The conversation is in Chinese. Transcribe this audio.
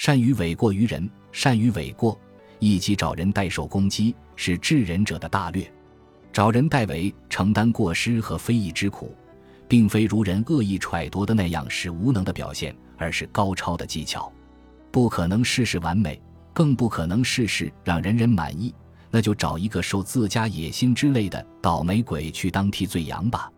善于诿过于人，善于诿过，以及找人代受攻击，是智人者的大略。找人代为承担过失和非议之苦，并非如人恶意揣度的那样是无能的表现，而是高超的技巧。不可能事事完美，更不可能事事让人人满意，那就找一个受自家野心之类的倒霉鬼去当替罪羊吧。